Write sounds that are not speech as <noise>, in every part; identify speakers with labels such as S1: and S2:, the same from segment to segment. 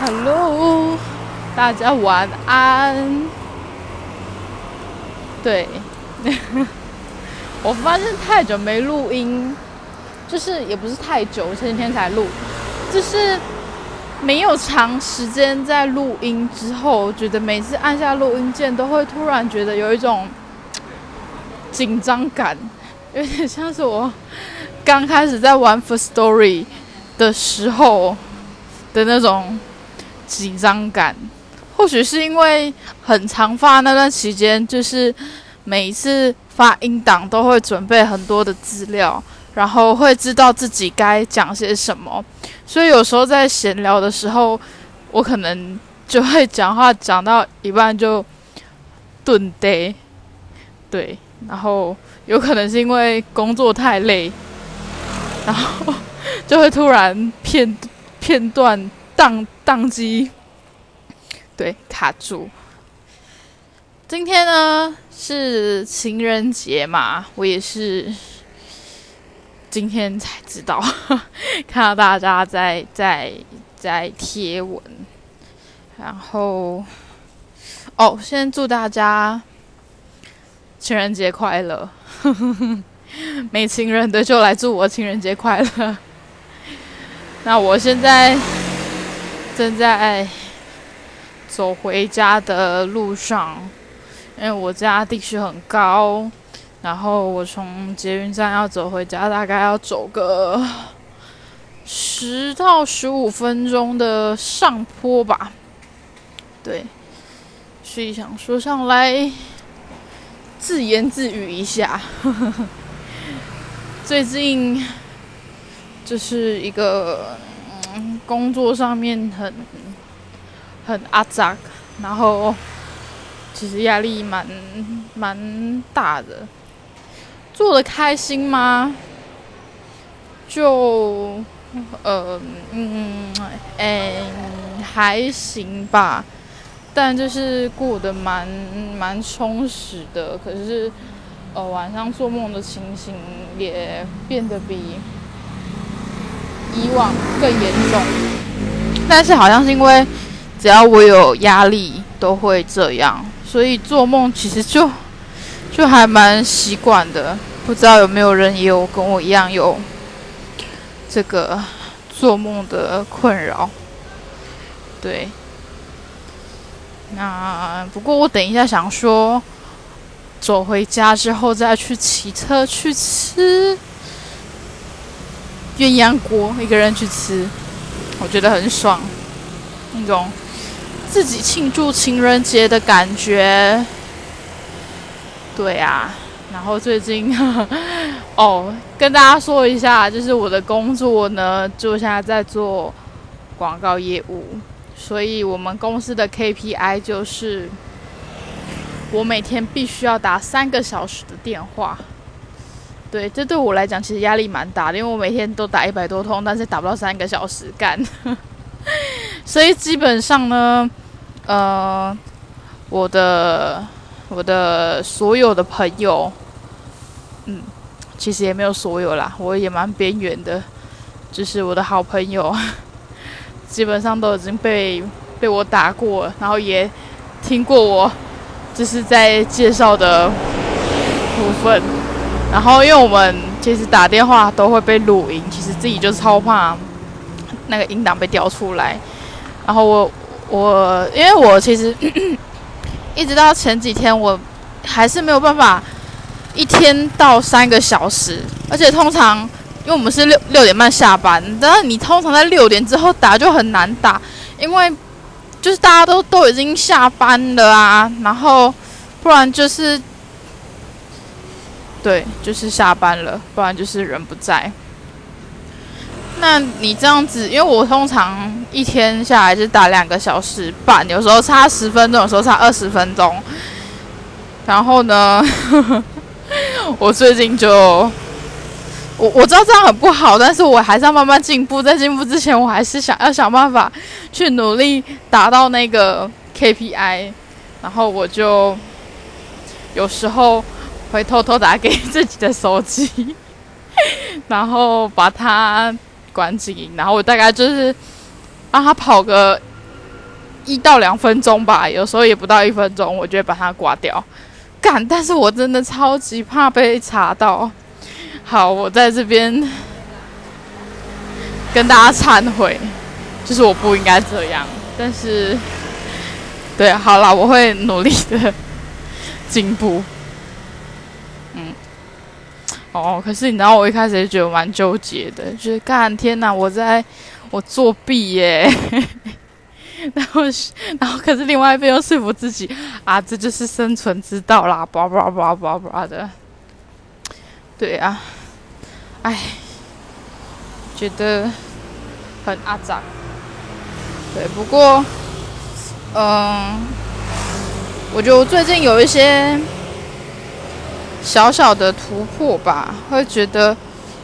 S1: Hello，大家晚安。对，<laughs> 我发现太久没录音，就是也不是太久，前几天才录，就是没有长时间在录音之后，觉得每次按下录音键都会突然觉得有一种紧张感，有点像是我刚开始在玩 For Story 的时候的那种。紧张感，或许是因为很长发那段期间，就是每一次发音档都会准备很多的资料，然后会知道自己该讲些什么，所以有时候在闲聊的时候，我可能就会讲话讲到一半就顿呆，对，然后有可能是因为工作太累，然后 <laughs> 就会突然片片段。宕宕机，对，卡住。今天呢是情人节嘛，我也是今天才知道，<laughs> 看到大家在在在贴文，然后哦，先祝大家情人节快乐。<laughs> 没情人的就来祝我情人节快乐。<laughs> 那我现在。正在走回家的路上，因为我家地势很高，然后我从捷运站要走回家，大概要走个十到十五分钟的上坡吧。对，所以想说上来自言自语一下。<laughs> 最近就是一个。工作上面很很阿杂，然后其实压力蛮蛮大的。做的开心吗？就呃嗯哎还行吧，但就是过得蛮蛮充实的。可是呃晚上做梦的情形也变得比。以往更严重，但是好像是因为只要我有压力都会这样，所以做梦其实就就还蛮习惯的。不知道有没有人也有跟我一样有这个做梦的困扰？对，那不过我等一下想说，走回家之后再去骑车去吃。鸳鸯锅，一个人去吃，我觉得很爽，那种自己庆祝情人节的感觉。对啊，然后最近 <laughs> 哦，跟大家说一下，就是我的工作呢，就现在在做广告业务，所以我们公司的 KPI 就是我每天必须要打三个小时的电话。对，这对我来讲其实压力蛮大的，因为我每天都打一百多通，但是打不到三个小时干，<laughs> 所以基本上呢，呃，我的我的所有的朋友，嗯，其实也没有所有啦，我也蛮边缘的，就是我的好朋友，基本上都已经被被我打过，然后也听过我就是在介绍的部分。然后，因为我们其实打电话都会被录音，其实自己就超怕那个音档被调出来。然后我我，因为我其实 <clears throat> 一直到前几天，我还是没有办法一天到三个小时。而且通常，因为我们是六六点半下班，但是你通常在六点之后打就很难打，因为就是大家都都已经下班了啊。然后不然就是。对，就是下班了，不然就是人不在。那你这样子，因为我通常一天下来就打两个小时半，有时候差十分钟，有时候差二十分钟。然后呢，<laughs> 我最近就，我我知道这样很不好，但是我还是要慢慢进步。在进步之前，我还是想要想办法去努力达到那个 KPI。然后我就有时候。会偷偷打给自己的手机，<laughs> 然后把它关静音，然后我大概就是让它跑个一到两分钟吧，有时候也不到一分钟，我就会把它挂掉。干，但是我真的超级怕被查到。好，我在这边跟大家忏悔，就是我不应该这样。但是，对，好了，我会努力的进步。哦，可是你知道，我一开始也觉得蛮纠结的，就是干天哪，我在我作弊耶。<laughs> 然后，然后，可是另外一边又说服自己啊，这就是生存之道啦，叭叭叭叭叭的。对啊，哎，觉得很阿杂。对，不过，嗯，我觉得我最近有一些小小的突破吧，会觉得，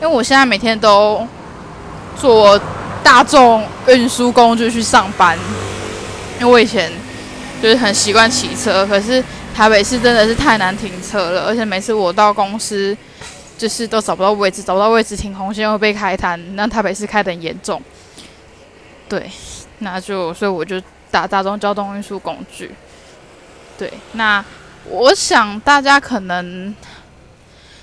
S1: 因为我现在每天都坐。大众运输工具去上班，因为我以前就是很习惯骑车，可是台北市真的是太难停车了，而且每次我到公司就是都找不到位置，找不到位置停红线会被开单，那台北市开的很严重。对，那就所以我就打大众交通运输工具。对，那我想大家可能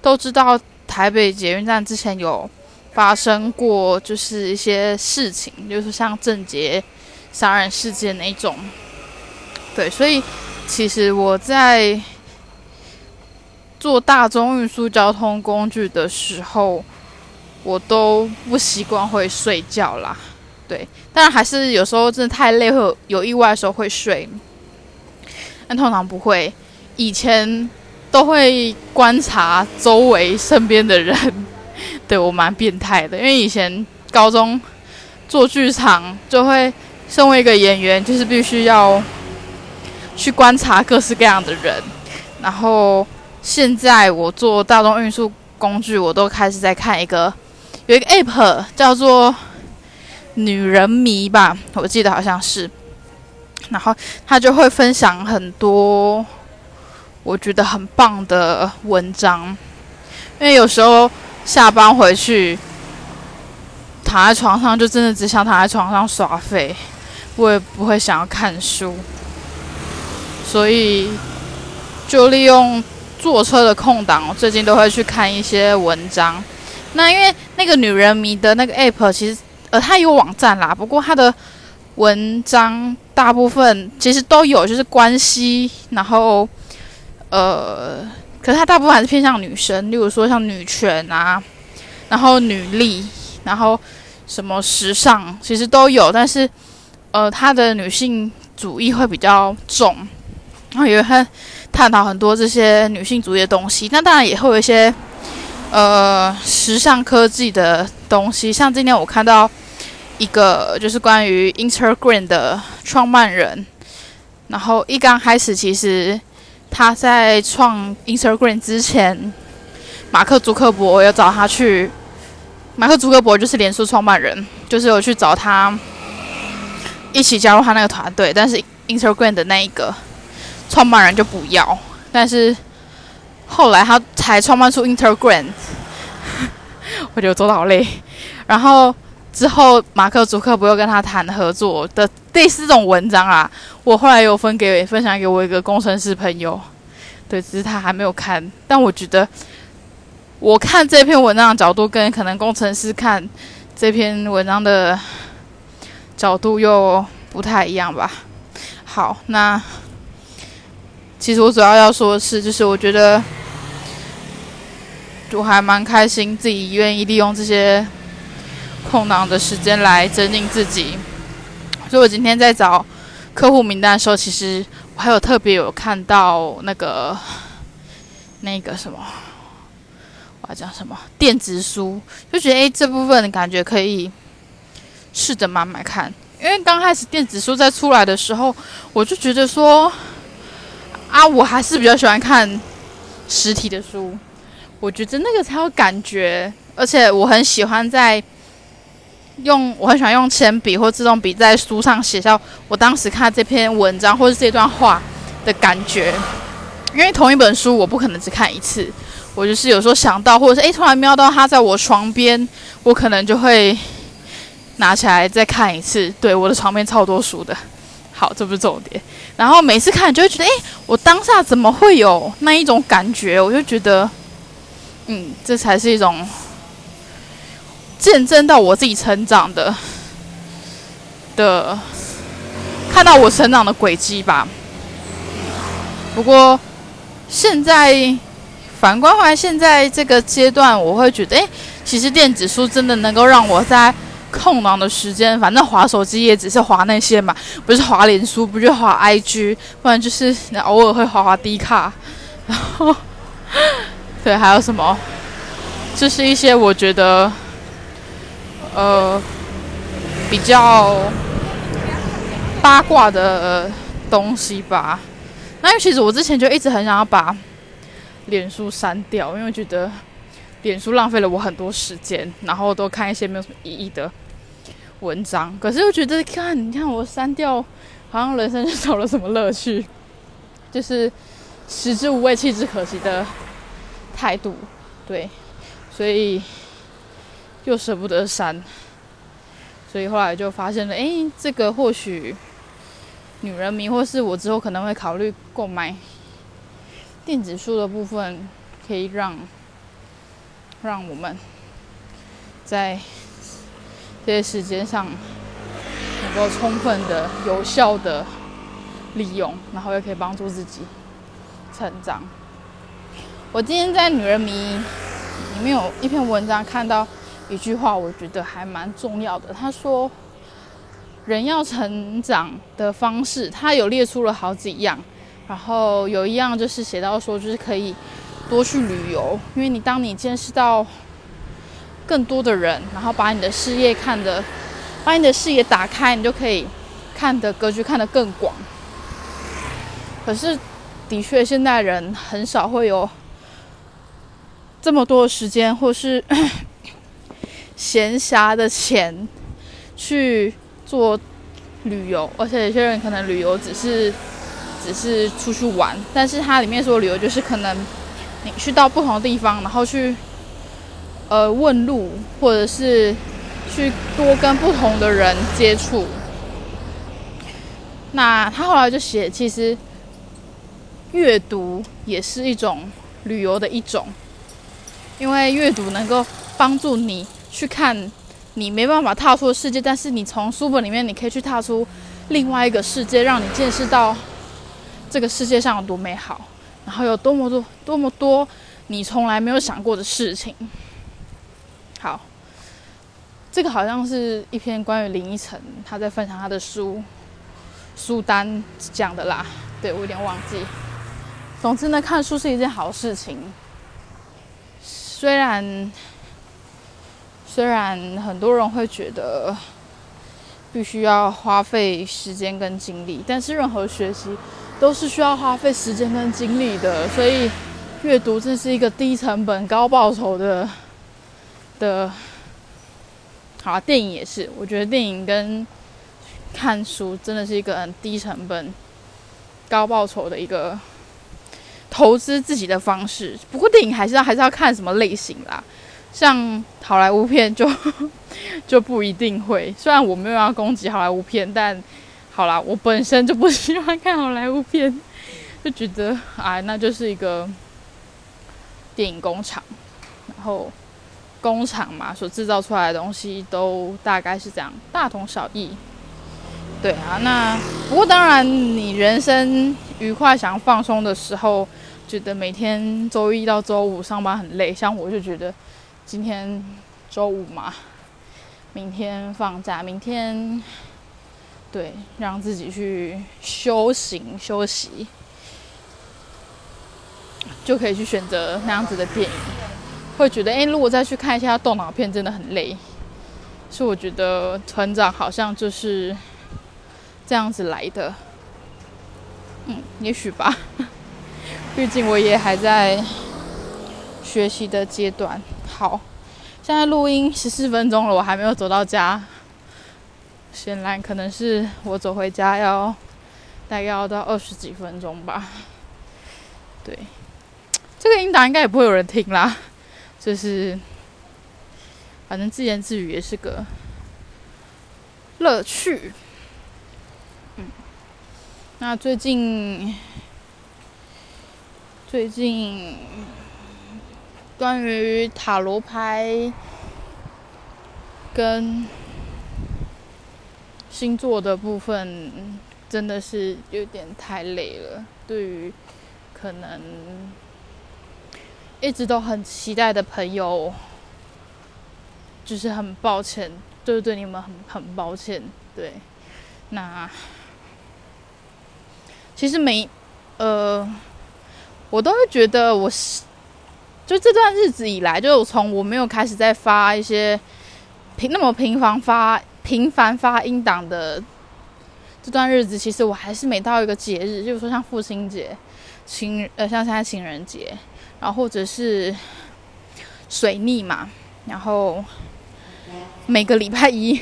S1: 都知道台北捷运站之前有。发生过就是一些事情，就是像郑捷杀人事件那种，对，所以其实我在做大众运输交通工具的时候，我都不习惯会睡觉啦，对，但还是有时候真的太累，会有有意外的时候会睡，但通常不会。以前都会观察周围身边的人。<laughs> 对我蛮变态的，因为以前高中做剧场，就会身为一个演员，就是必须要去观察各式各样的人。然后现在我做大众运输工具，我都开始在看一个有一个 app 叫做“女人迷”吧，我记得好像是。然后他就会分享很多我觉得很棒的文章，因为有时候。下班回去，躺在床上就真的只想躺在床上耍废，我也不会想要看书，所以就利用坐车的空档，最近都会去看一些文章。那因为那个女人迷的那个 app，其实呃它有网站啦，不过它的文章大部分其实都有，就是关系，然后呃。可是它大部分还是偏向女生，例如说像女权啊，然后女力，然后什么时尚，其实都有。但是，呃，它的女性主义会比较重，然后也会探讨很多这些女性主义的东西。那当然也会有一些呃时尚科技的东西，像今天我看到一个就是关于 Instagram 的创办人，然后一刚开始其实。他在创 Instagram 之前，马克·祖克伯有找他去。马克·祖克伯就是脸书创办人，就是有去找他一起加入他那个团队。但是 Instagram 的那一个创办人就不要。但是后来他才创办出 Instagram，<laughs> 我觉得做的好累。然后。之后，马克·祖克伯又跟他谈合作的第四种文章啊，我后来有分给分享给我一个工程师朋友，对，只是他还没有看。但我觉得，我看这篇文章的角度跟可能工程师看这篇文章的角度又不太一样吧。好，那其实我主要要说的是，就是我觉得我还蛮开心，自己愿意利用这些。空档的时间来增进自己，所以我今天在找客户名单的时候，其实还有特别有看到那个那个什么，我要讲什么电子书，就觉得诶这部分感觉可以试着买买看，因为刚开始电子书在出来的时候，我就觉得说啊，我还是比较喜欢看实体的书，我觉得那个才有感觉，而且我很喜欢在。用我很喜欢用铅笔或自动笔在书上写下我当时看这篇文章或者这段话的感觉，因为同一本书我不可能只看一次，我就是有时候想到或者是诶突然瞄到它在我床边，我可能就会拿起来再看一次。对，我的床边超多书的。好，这不是重点。然后每次看就会觉得，哎，我当下怎么会有那一种感觉？我就觉得，嗯，这才是一种见证到我自己成长的的，看到我成长的轨迹吧。不过现在反观回来，现在这个阶段，我会觉得，哎，其实电子书真的能够让我在。空档的时间，反正划手机也只是划那些嘛，不是划脸书，不就划 IG，不然就是偶尔会划划 D 卡，然后 <laughs> 对，还有什么？就是一些我觉得呃比较八卦的东西吧。那因为其实我之前就一直很想要把脸书删掉，因为觉得脸书浪费了我很多时间，然后都看一些没有什么意义的。文章，可是又觉得看，你看我删掉，好像人生就少了什么乐趣，就是食之无味，弃之可惜的态度，对，所以又舍不得删，所以后来就发现了，哎，这个或许女人迷，或是我之后可能会考虑购买电子书的部分，可以让让我们在。这些时间上能够充分的、有效的利用，然后又可以帮助自己成长。我今天在《女人迷》里面有一篇文章看到一句话，我觉得还蛮重要的。他说：“人要成长的方式，他有列出了好几样，然后有一样就是写到说，就是可以多去旅游，因为你当你见识到。”更多的人，然后把你的视野看得，把你的视野打开，你就可以看的格局看得更广。可是，的确，现代人很少会有这么多的时间，或是闲暇的钱去做旅游。而且，有些人可能旅游只是只是出去玩，但是它里面说旅游就是可能你去到不同的地方，然后去。呃，问路，或者是去多跟不同的人接触。那他后来就写，其实阅读也是一种旅游的一种，因为阅读能够帮助你去看你没办法踏出的世界，但是你从书本里面你可以去踏出另外一个世界，让你见识到这个世界上有多美好，然后有多么多多么多你从来没有想过的事情。好，这个好像是一篇关于林依晨他在分享他的书书单讲的啦。对我有点忘记。总之呢，看书是一件好事情。虽然虽然很多人会觉得必须要花费时间跟精力，但是任何学习都是需要花费时间跟精力的。所以阅读这是一个低成本高报酬的。的，好，电影也是。我觉得电影跟看书真的是一个很低成本、高报酬的一个投资自己的方式。不过电影还是要还是要看什么类型啦，像好莱坞片就 <laughs> 就不一定会。虽然我没有要攻击好莱坞片，但好啦，我本身就不喜欢看好莱坞片，就觉得哎，那就是一个电影工厂，然后。工厂嘛，所制造出来的东西都大概是这样，大同小异。对啊，那不过当然，你人生愉快、想要放松的时候，觉得每天周一到周五上班很累，像我就觉得今天周五嘛，明天放假，明天对，让自己去修行休息，就可以去选择那样子的电影。会觉得，哎，如果再去看一下动脑片，真的很累。是我觉得成长好像就是这样子来的。嗯，也许吧。<laughs> 毕竟我也还在学习的阶段。好，现在录音十四分钟了，我还没有走到家。显然，可能是我走回家要大概要到二十几分钟吧。对，这个音档应该也不会有人听啦。就是，反正自言自语也是个乐趣。嗯，那最近，最近关于塔罗牌跟星座的部分，真的是有点太累了。对于可能一直都很期待的朋友，就是很抱歉，就是对你们很很抱歉。对，那。其实每，呃，我都会觉得我是，就这段日子以来，就从我没有开始在发一些频那么频繁发频繁发音档的这段日子，其实我还是每到一个节日，就是说像父亲节、情呃像现在情人节，然后或者是水逆嘛，然后每个礼拜一，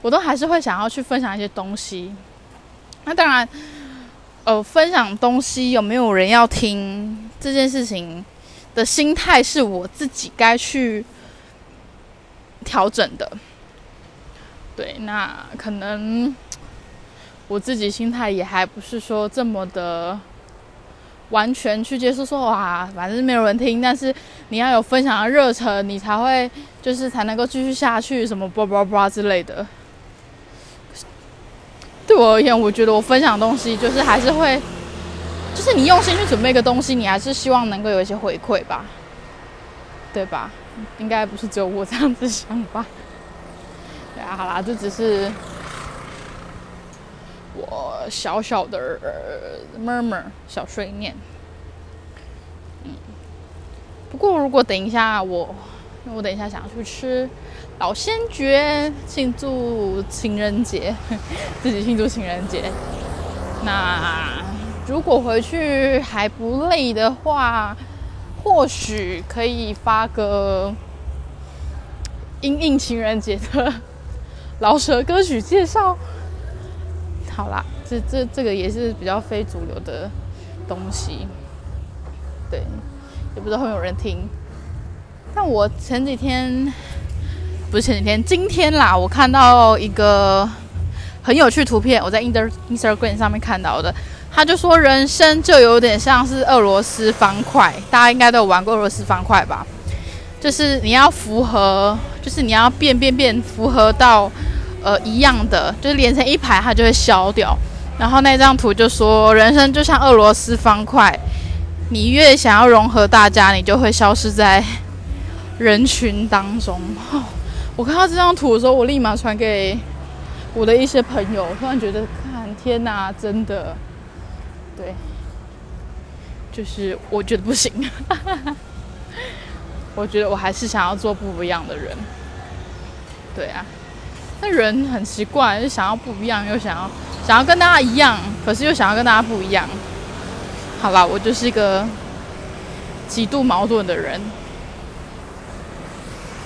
S1: 我都还是会想要去分享一些东西。那当然。呃，分享东西有没有人要听这件事情的心态是我自己该去调整的。对，那可能我自己心态也还不是说这么的完全去接受，说哇，反正没有人听，但是你要有分享的热忱，你才会就是才能够继续下去，什么叭叭叭之类的。对我而言，我觉得我分享东西就是还是会，就是你用心去准备一个东西，你还是希望能够有一些回馈吧，对吧？应该不是只有我这样子想吧？对啊，好啦，这只是我小小的 murmur 小碎念。嗯，不过如果等一下我，我等一下想去吃。老先觉庆祝情人节，<laughs> 自己庆祝情人节。那如果回去还不累的话，或许可以发个应应情人节的老舍歌曲介绍。好啦，这这这个也是比较非主流的东西，对，也不知道会有人听。但我前几天。不是前几天，今天啦，我看到一个很有趣图片，我在 Inter Instagram 上面看到的。他就说，人生就有点像是俄罗斯方块，大家应该都有玩过俄罗斯方块吧？就是你要符合，就是你要变变变，符合到呃一样的，就是连成一排，它就会消掉。然后那张图就说，人生就像俄罗斯方块，你越想要融合大家，你就会消失在人群当中。我看到这张图的时候，我立马传给我的一些朋友。突然觉得，看天哪，真的，对，就是我觉得不行。<laughs> 我觉得我还是想要做不一样的人。对啊，那人很奇怪，就想要不一样，又想要想要跟大家一样，可是又想要跟大家不一样。好吧，我就是一个极度矛盾的人。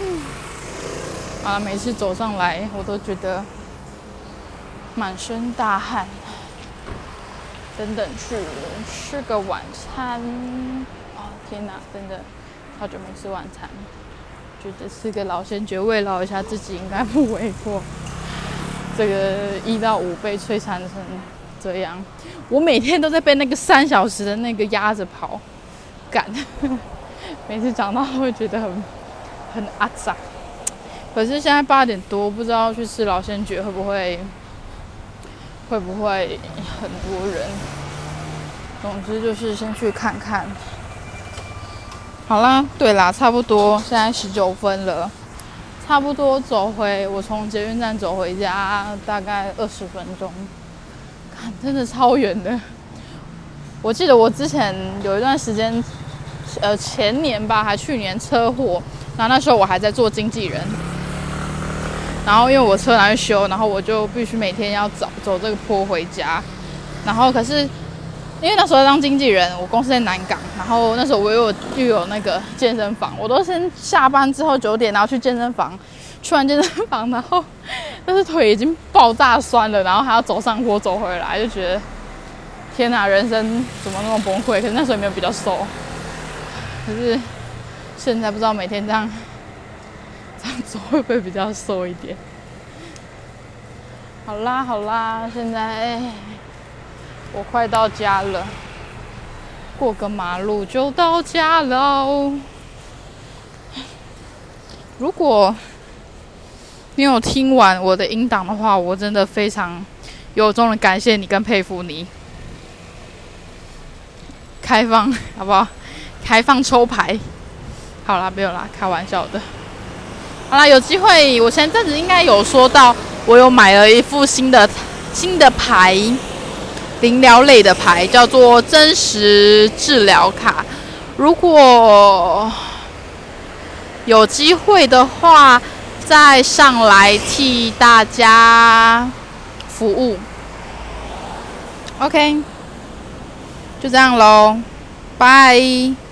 S1: 嗯啊，每次走上来，我都觉得满身大汗。等等，去吃个晚餐。哦，天哪，真的好久没吃晚餐，觉得吃个老先觉慰劳一下自己应该不为过。这个一到五被摧残成这样，我每天都在被那个三小时的那个压着跑，赶。<laughs> 每次讲到会觉得很很阿杂。可是现在八点多，不知道去吃老鲜爵会不会会不会很多人。总之就是先去看看。好啦，对啦，差不多，现在十九分了，差不多走回我从捷运站走回家，大概二十分钟。看，真的超远的。我记得我之前有一段时间，呃，前年吧，还去年车祸，然后那时候我还在做经纪人。然后因为我车拿去修，然后我就必须每天要走走这个坡回家。然后可是因为那时候当经纪人，我公司在南港，然后那时候我又又有那个健身房，我都先下班之后九点然后去健身房，去完健身房，然后但是腿已经爆炸酸了，然后还要走上坡走回来，就觉得天哪，人生怎么那么崩溃？可是那时候也没有比较瘦，可是现在不知道每天这样。走会不会比较瘦一点？好啦好啦，现在我快到家了，过个马路就到家了。如果你有听完我的音档的话，我真的非常由衷的感谢你跟佩服你。开放好不好？开放抽牌。好啦，没有啦，开玩笑的。好啦，有机会，我前阵子应该有说到，我有买了一副新的新的牌，灵疗类的牌，叫做真实治疗卡。如果有机会的话，再上来替大家服务。OK，就这样喽，拜。